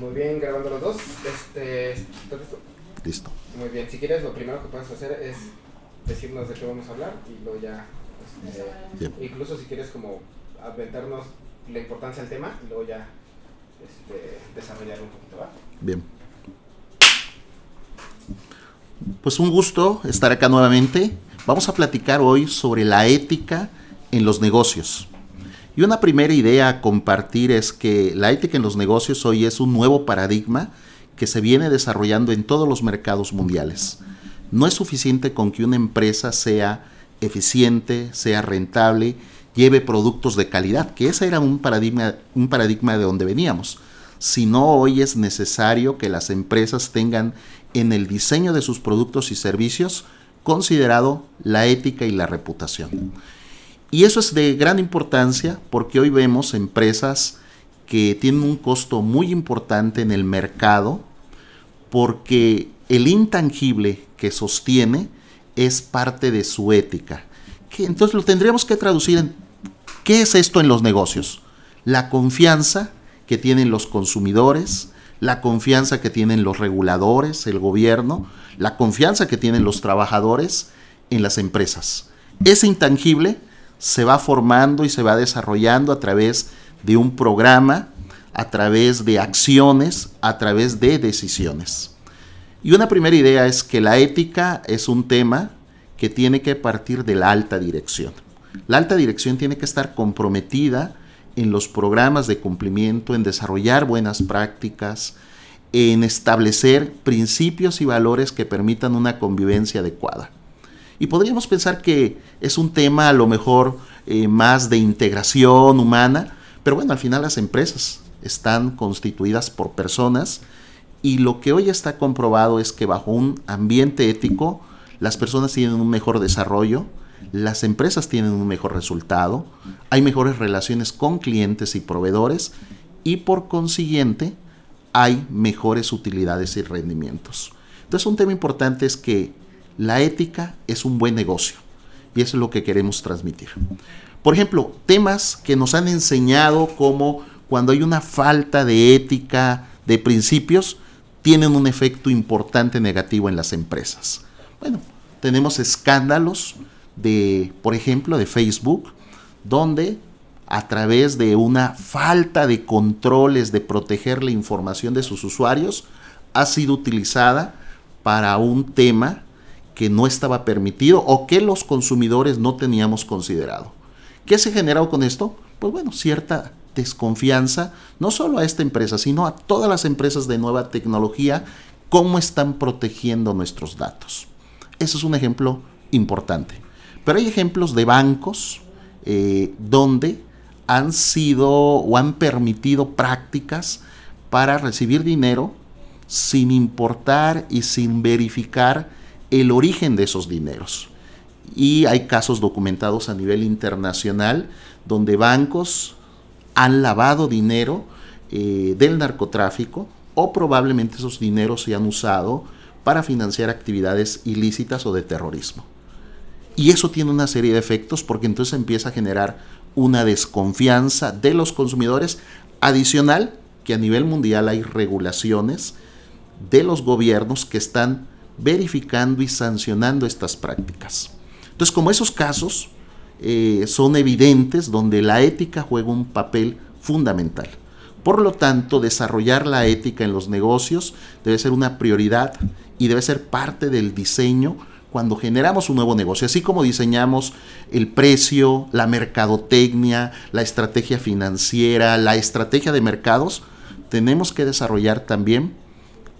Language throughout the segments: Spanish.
Muy bien, grabando los dos. Este, ¿Estás listo? Listo. Muy bien, si quieres, lo primero que puedes hacer es decirnos de qué vamos a hablar y luego ya. este, Bien. incluso si quieres, como aventarnos la importancia del tema y luego ya este, desarrollar un poquito, ¿va? Bien. Pues un gusto estar acá nuevamente. Vamos a platicar hoy sobre la ética en los negocios. Y una primera idea a compartir es que la ética en los negocios hoy es un nuevo paradigma que se viene desarrollando en todos los mercados mundiales. No es suficiente con que una empresa sea eficiente, sea rentable, lleve productos de calidad, que ese era un paradigma, un paradigma de donde veníamos, sino hoy es necesario que las empresas tengan en el diseño de sus productos y servicios considerado la ética y la reputación. Y eso es de gran importancia porque hoy vemos empresas que tienen un costo muy importante en el mercado porque el intangible que sostiene es parte de su ética. Que entonces lo tendríamos que traducir en ¿qué es esto en los negocios? La confianza que tienen los consumidores, la confianza que tienen los reguladores, el gobierno, la confianza que tienen los trabajadores en las empresas. Ese intangible se va formando y se va desarrollando a través de un programa, a través de acciones, a través de decisiones. Y una primera idea es que la ética es un tema que tiene que partir de la alta dirección. La alta dirección tiene que estar comprometida en los programas de cumplimiento, en desarrollar buenas prácticas, en establecer principios y valores que permitan una convivencia adecuada. Y podríamos pensar que es un tema a lo mejor eh, más de integración humana, pero bueno, al final las empresas están constituidas por personas y lo que hoy está comprobado es que bajo un ambiente ético las personas tienen un mejor desarrollo, las empresas tienen un mejor resultado, hay mejores relaciones con clientes y proveedores y por consiguiente hay mejores utilidades y rendimientos. Entonces un tema importante es que la ética es un buen negocio y eso es lo que queremos transmitir. Por ejemplo, temas que nos han enseñado como cuando hay una falta de ética, de principios, tienen un efecto importante negativo en las empresas. Bueno, tenemos escándalos de, por ejemplo, de Facebook, donde a través de una falta de controles de proteger la información de sus usuarios, ha sido utilizada para un tema que no estaba permitido o que los consumidores no teníamos considerado. ¿Qué se ha generado con esto? Pues bueno, cierta desconfianza, no solo a esta empresa, sino a todas las empresas de nueva tecnología, cómo están protegiendo nuestros datos. Eso es un ejemplo importante. Pero hay ejemplos de bancos eh, donde han sido o han permitido prácticas para recibir dinero sin importar y sin verificar el origen de esos dineros. Y hay casos documentados a nivel internacional donde bancos han lavado dinero eh, del narcotráfico o probablemente esos dineros se han usado para financiar actividades ilícitas o de terrorismo. Y eso tiene una serie de efectos porque entonces empieza a generar una desconfianza de los consumidores adicional que a nivel mundial hay regulaciones de los gobiernos que están verificando y sancionando estas prácticas. Entonces, como esos casos eh, son evidentes donde la ética juega un papel fundamental. Por lo tanto, desarrollar la ética en los negocios debe ser una prioridad y debe ser parte del diseño cuando generamos un nuevo negocio. Así como diseñamos el precio, la mercadotecnia, la estrategia financiera, la estrategia de mercados, tenemos que desarrollar también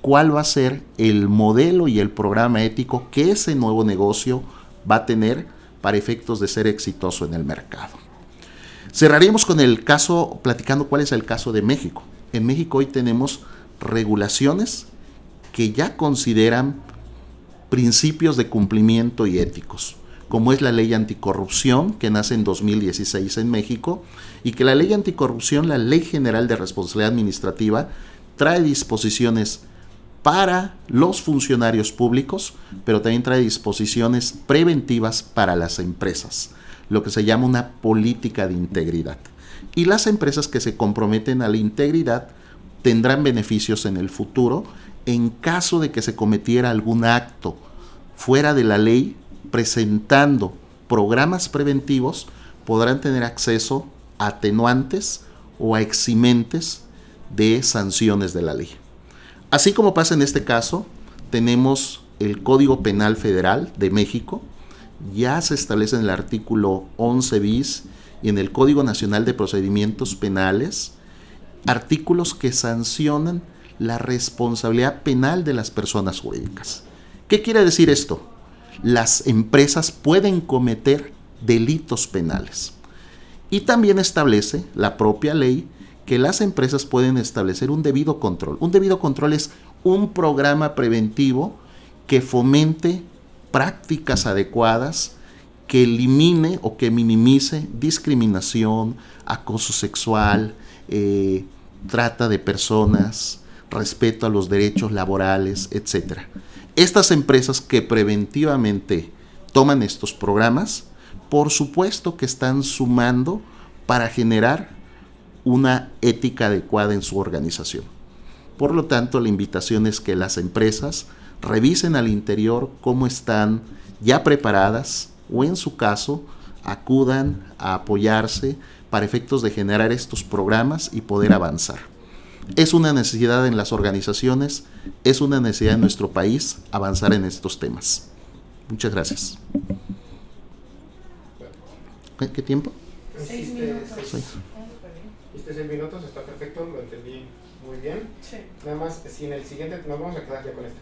cuál va a ser el modelo y el programa ético que ese nuevo negocio va a tener para efectos de ser exitoso en el mercado. Cerraríamos con el caso, platicando cuál es el caso de México. En México hoy tenemos regulaciones que ya consideran principios de cumplimiento y éticos, como es la ley anticorrupción que nace en 2016 en México y que la ley anticorrupción, la ley general de responsabilidad administrativa, trae disposiciones para los funcionarios públicos, pero también trae disposiciones preventivas para las empresas, lo que se llama una política de integridad. y las empresas que se comprometen a la integridad tendrán beneficios en el futuro en caso de que se cometiera algún acto fuera de la ley presentando programas preventivos podrán tener acceso a atenuantes o a eximentes de sanciones de la ley. Así como pasa en este caso, tenemos el Código Penal Federal de México, ya se establece en el artículo 11 bis y en el Código Nacional de Procedimientos Penales artículos que sancionan la responsabilidad penal de las personas jurídicas. ¿Qué quiere decir esto? Las empresas pueden cometer delitos penales. Y también establece la propia ley que las empresas pueden establecer un debido control. Un debido control es un programa preventivo que fomente prácticas adecuadas, que elimine o que minimice discriminación, acoso sexual, eh, trata de personas, respeto a los derechos laborales, etc. Estas empresas que preventivamente toman estos programas, por supuesto que están sumando para generar una ética adecuada en su organización. Por lo tanto, la invitación es que las empresas revisen al interior cómo están ya preparadas o en su caso acudan a apoyarse para efectos de generar estos programas y poder avanzar. Es una necesidad en las organizaciones, es una necesidad en nuestro país avanzar en estos temas. Muchas gracias. ¿Qué, tiempo? Seis minutos. Seis. Seis minutos, está perfecto, lo entendí muy bien. Sí. Nada más, si en el siguiente, nos vamos a quedar ya con esta.